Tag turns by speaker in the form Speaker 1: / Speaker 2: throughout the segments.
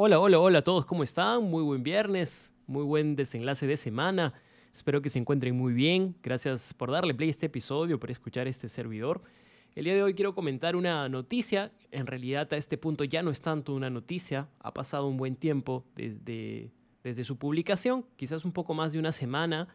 Speaker 1: Hola, hola, hola a todos, ¿cómo están? Muy buen viernes, muy buen desenlace de semana. Espero que se encuentren muy bien. Gracias por darle play a este episodio, por escuchar este servidor. El día de hoy quiero comentar una noticia. En realidad a este punto ya no es tanto una noticia. Ha pasado un buen tiempo desde, desde su publicación, quizás un poco más de una semana.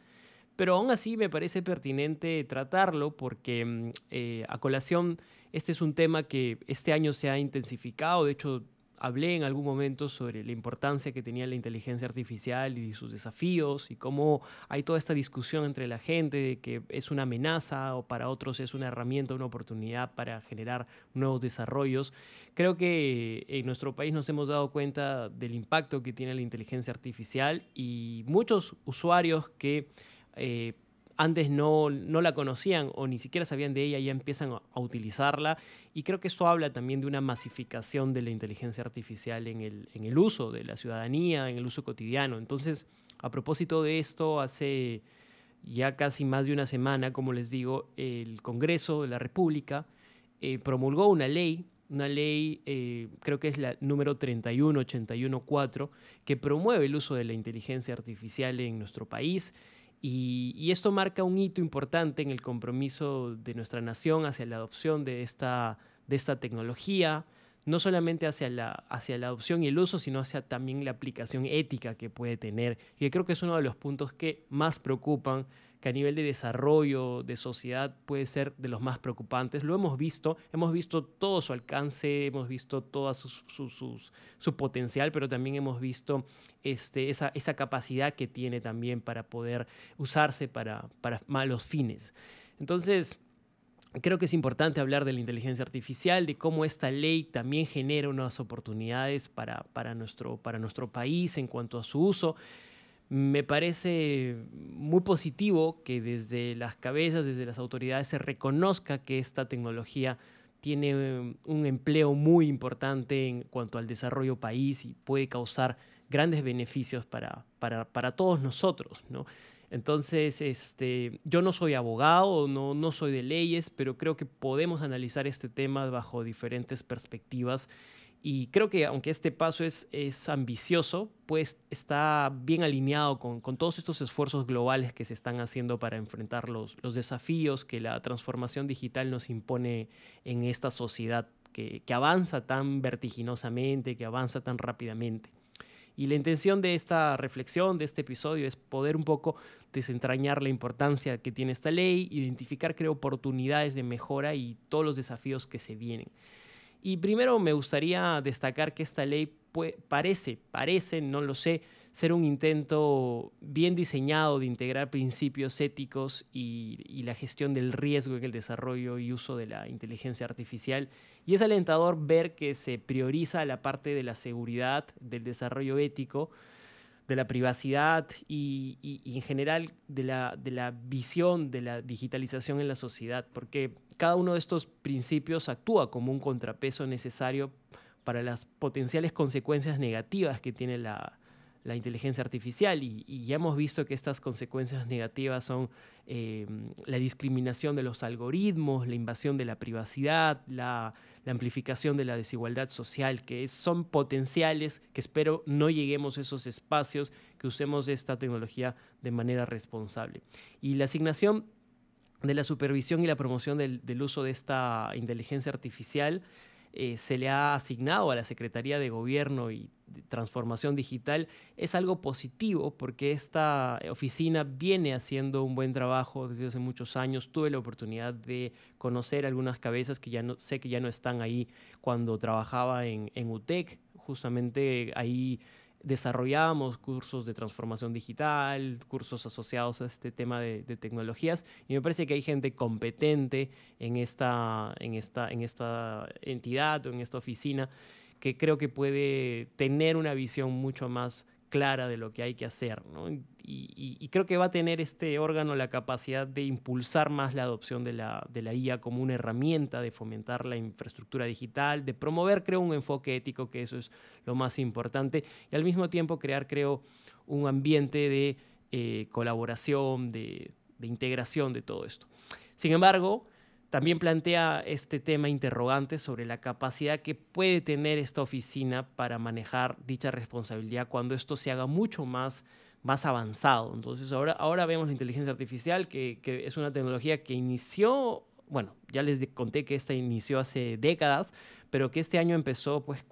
Speaker 1: Pero aún así me parece pertinente tratarlo porque mm, eh, a colación este es un tema que este año se ha intensificado. De hecho, hablé en algún momento sobre la importancia que tenía la inteligencia artificial y sus desafíos y cómo hay toda esta discusión entre la gente de que es una amenaza o para otros es una herramienta, una oportunidad para generar nuevos desarrollos. Creo que en nuestro país nos hemos dado cuenta del impacto que tiene la inteligencia artificial y muchos usuarios que eh, antes no, no, la conocían o ni siquiera sabían de ella, ya empiezan a, utilizarla. Y creo que eso habla también de una masificación de la inteligencia artificial en el, en el uso de la ciudadanía, en el uso cotidiano. Entonces, a propósito de esto, hace ya casi más de una semana, como les digo, el Congreso de la República eh, promulgó una ley una ley, eh, creo que es la número 31814, que promueve el uso de la inteligencia artificial en nuestro país y, esto marca un hito importante en el compromiso de nuestra nación hacia la adopción de esta, de esta tecnología, no solamente hacia la, hacia la adopción y el uso, sino hacia también la aplicación ética que puede tener. Y creo que es uno de los puntos que más preocupan que a nivel de desarrollo de sociedad puede ser de los más preocupantes. Lo hemos visto, hemos visto todo su alcance, hemos visto todo su, su, potencial, pero también hemos visto este, esa, esa, capacidad que tiene también para poder usarse para, para malos fines. Entonces, Creo que es importante hablar de la inteligencia artificial, de cómo esta ley también genera unas oportunidades para, para, nuestro, para nuestro país en cuanto a su uso me parece muy positivo que desde las cabezas, desde las autoridades se reconozca que esta tecnología tiene un empleo muy importante en cuanto al desarrollo país y puede causar grandes beneficios para, para, todos nosotros. ¿no? Entonces, este, yo no soy abogado, no, no soy de leyes, pero creo que podemos analizar este tema bajo diferentes perspectivas y creo que aunque este paso es, es ambicioso, pues está bien alineado con, con, todos estos esfuerzos globales que se están haciendo para enfrentar los, los desafíos que la transformación digital nos impone en esta sociedad que, que avanza tan vertiginosamente, que avanza tan rápidamente. Y la intención de esta reflexión, de este episodio, es poder un poco desentrañar la importancia que tiene esta ley, identificar, creo, oportunidades de mejora y todos los desafíos que se vienen. Y primero me gustaría destacar que esta ley parece, parece, no lo sé, ser un intento bien diseñado de integrar principios éticos y, la gestión del riesgo en el desarrollo y uso de la inteligencia artificial. Y es alentador ver que se prioriza la parte de la seguridad, del desarrollo ético, de la privacidad y, en general de la, de la visión de la digitalización en la sociedad, porque cada uno de estos principios actúa como un contrapeso necesario para las potenciales consecuencias negativas que tiene la, la inteligencia artificial y, ya hemos visto que estas consecuencias negativas son eh, la discriminación de los algoritmos, la invasión de la privacidad, la, amplificación de la desigualdad social, que son potenciales, que espero no lleguemos a esos espacios, que usemos esta tecnología de manera responsable. Y la asignación de la supervisión y la promoción del uso de esta inteligencia artificial eh, se le ha asignado a la Secretaría de Gobierno y Transformación Digital es algo positivo porque esta oficina viene haciendo un buen trabajo desde hace muchos años. Tuve la oportunidad de conocer algunas cabezas que ya no sé que ya no están ahí cuando trabajaba en, en UTEC. Justamente ahí desarrollamos cursos de transformación digital, cursos asociados a este tema de, tecnologías y me parece que hay gente competente en esta, en, esta, en esta entidad o en esta oficina que creo que puede tener una visión mucho más clara de lo que hay que hacer. Y, creo que va a tener este órgano la capacidad de impulsar más la adopción de la, IA como una herramienta, de fomentar la infraestructura digital, de promover, creo, un enfoque ético, que eso es lo más importante, y al mismo tiempo crear, creo, un ambiente de eh, colaboración, de integración de todo esto. Sin embargo, también plantea este tema interrogante sobre la capacidad que puede tener esta oficina para manejar dicha responsabilidad cuando esto se haga mucho más, más avanzado. Entonces ahora, ahora vemos la inteligencia artificial, que, que es una tecnología que inició bueno, ya les conté que esta inició hace décadas, pero que este año empezó pues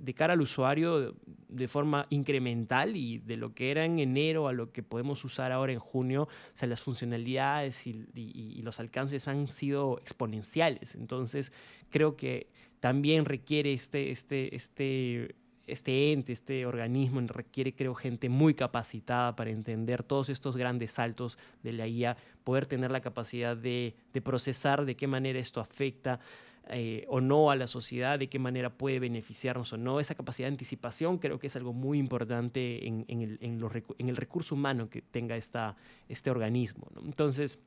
Speaker 1: de cara al usuario de forma incremental y de lo que era en enero a lo que podemos usar ahora en junio, o sea, las funcionalidades y, y los alcances han sido exponenciales. Entonces, creo que también requiere este, este, este este ente, este organismo requiere, creo, gente muy capacitada para entender todos estos grandes saltos de la IA, poder tener la capacidad de, procesar de qué manera esto afecta eh, o no a la sociedad, de qué manera puede beneficiarnos o no. Esa capacidad de anticipación creo que es algo muy importante en, el, recurso humano que tenga esta, este organismo. Entonces,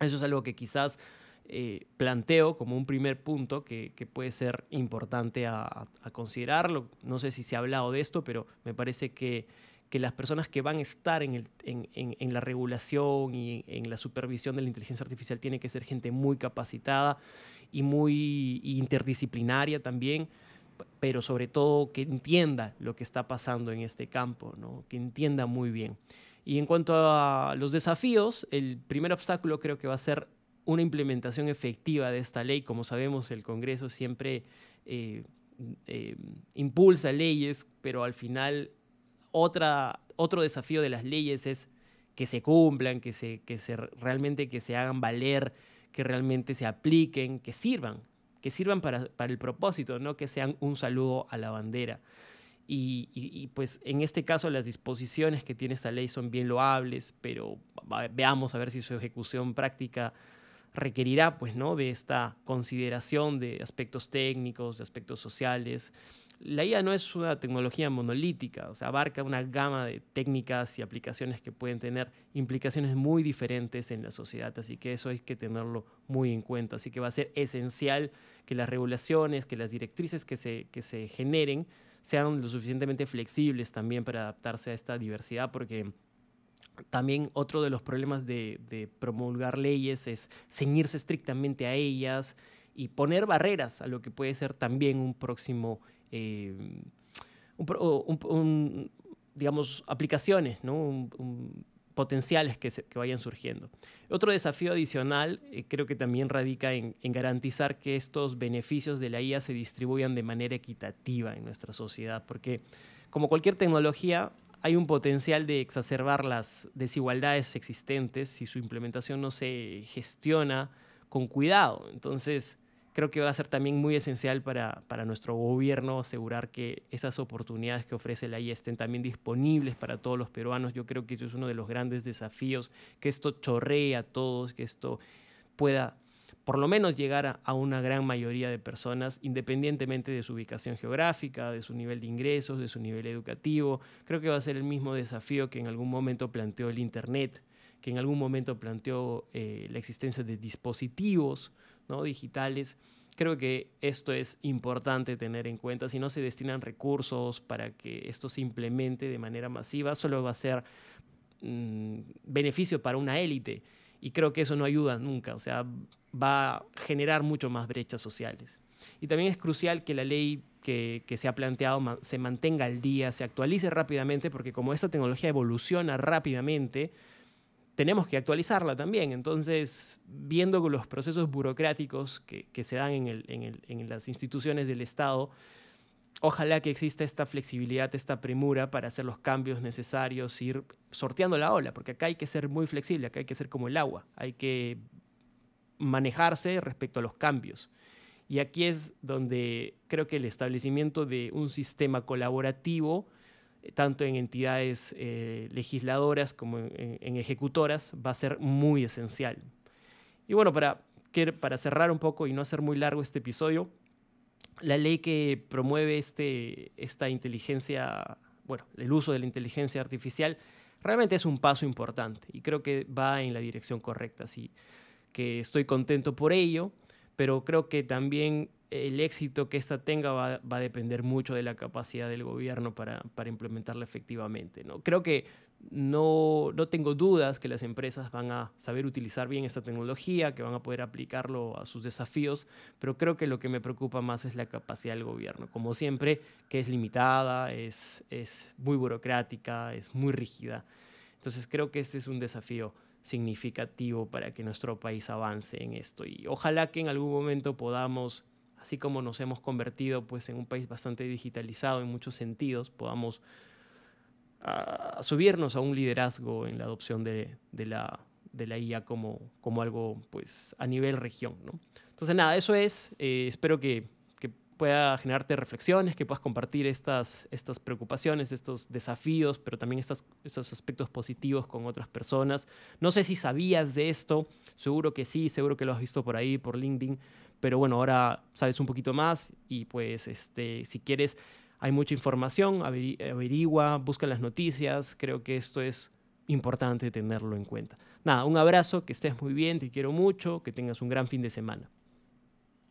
Speaker 1: eso es algo que quizás eh, planteo como un primer punto que, puede ser importante a, considerarlo. No sé si se ha hablado de esto, pero me parece que, que las personas que van a estar en, el, en, en, la regulación y en la supervisión de la inteligencia artificial tiene que ser gente muy capacitada y muy interdisciplinaria también pero sobre todo que entienda lo que está pasando en este campo, ¿no? que entienda muy bien. Y en cuanto a los desafíos, el primer obstáculo creo que va a ser una implementación efectiva de esta ley. Como sabemos, el Congreso siempre eh, eh, impulsa leyes, pero al final otra, otro desafío de las leyes es que se cumplan, que, se, que se, realmente que se hagan valer, que realmente se apliquen, que sirvan, que sirvan para, para el propósito, no que sean un saludo a la bandera. Y, y, pues en este caso las disposiciones que tiene esta ley son bien loables, pero veamos a ver si su ejecución práctica requerirá pues, ¿no? de esta consideración de aspectos técnicos, de aspectos sociales. La IA no es una tecnología monolítica, o sea, abarca una gama de técnicas y aplicaciones que pueden tener implicaciones muy diferentes en la sociedad, así que eso hay que tenerlo muy en cuenta. Así que va a ser esencial que las regulaciones, que las directrices que se, que se generen sean lo suficientemente flexibles también para adaptarse a esta diversidad, porque también otro de los problemas de, promulgar leyes es ceñirse estrictamente a ellas y poner barreras a lo que puede ser también un próximo, eh, digamos, aplicaciones, ¿no? potenciales que, vayan surgiendo. Otro desafío adicional eh, creo que también radica en, en, garantizar que estos beneficios de la IA se distribuyan de manera equitativa en nuestra sociedad, porque como cualquier tecnología, hay un potencial de exacerbar las desigualdades existentes si su implementación no se gestiona con cuidado. Entonces, creo que va a ser también muy esencial para, para nuestro gobierno asegurar que esas oportunidades que ofrece la IA estén también disponibles para todos los peruanos. Yo creo que eso es uno de los grandes desafíos, que esto chorree a todos, que esto pueda por lo menos llegar a, una gran mayoría de personas, independientemente de su ubicación geográfica, de su nivel de ingresos, de su nivel educativo. Creo que va a ser el mismo desafío que en algún momento planteó el Internet, que en algún momento planteó eh, la existencia de dispositivos ¿no? digitales. Creo que esto es importante tener en cuenta. Si no se destinan recursos para que esto se implemente de manera masiva, solo va a ser mm, beneficio para una élite. Y creo que eso no ayuda nunca. O sea, va a generar mucho más brechas sociales. Y también es crucial que la ley que, se ha planteado se mantenga al día, se actualice rápidamente, porque como esta tecnología evoluciona rápidamente, tenemos que actualizarla también. Entonces, viendo los procesos burocráticos que, se dan en, las instituciones del Estado, ojalá que exista esta flexibilidad, esta premura para hacer los cambios necesarios, ir sorteando la ola, porque acá hay que ser muy flexible, acá hay que ser como el agua, hay que manejarse respecto a los cambios. Y aquí es donde creo que el establecimiento de un sistema colaborativo, eh, tanto en entidades eh, legisladoras como en, ejecutoras, va a ser muy esencial. Y bueno, para, para cerrar un poco y no hacer muy largo este episodio, la ley que promueve este, esta inteligencia, bueno, el uso de la inteligencia artificial, realmente es un paso importante y creo que va en la dirección correcta. Sí que estoy contento por ello, pero creo que también el éxito que ésta tenga va, a depender mucho de la capacidad del gobierno para, para implementarla efectivamente. ¿no? Creo que no, no, tengo dudas que las empresas van a saber utilizar bien esta tecnología, que van a poder aplicarlo a sus desafíos, pero creo que lo que me preocupa más es la capacidad del gobierno. Como siempre, que es limitada, es, es muy burocrática, es muy rígida. Entonces creo que este es un desafío significativo para que nuestro país avance en esto y ojalá que en algún momento podamos así como nos hemos convertido pues, en un país bastante digitalizado en muchos sentidos, podamos ah, subirnos a un liderazgo en la adopción de, la, de la IA como, como algo pues, a nivel región. ¿no? Entonces, nada, eso es. Eh, espero que, que, pueda generarte reflexiones, que puedas compartir estas, estas preocupaciones, estos desafíos, pero también estos, estos aspectos positivos con otras personas. No sé si sabías de esto, seguro que sí, seguro que lo has visto por ahí, por LinkedIn pero bueno, ahora sabes un poquito más y pues este, si quieres, hay mucha información, averigua, busca las noticias, creo que esto es importante tenerlo en cuenta. Nada, un abrazo, que estés muy bien, te quiero mucho, que tengas un gran fin de semana.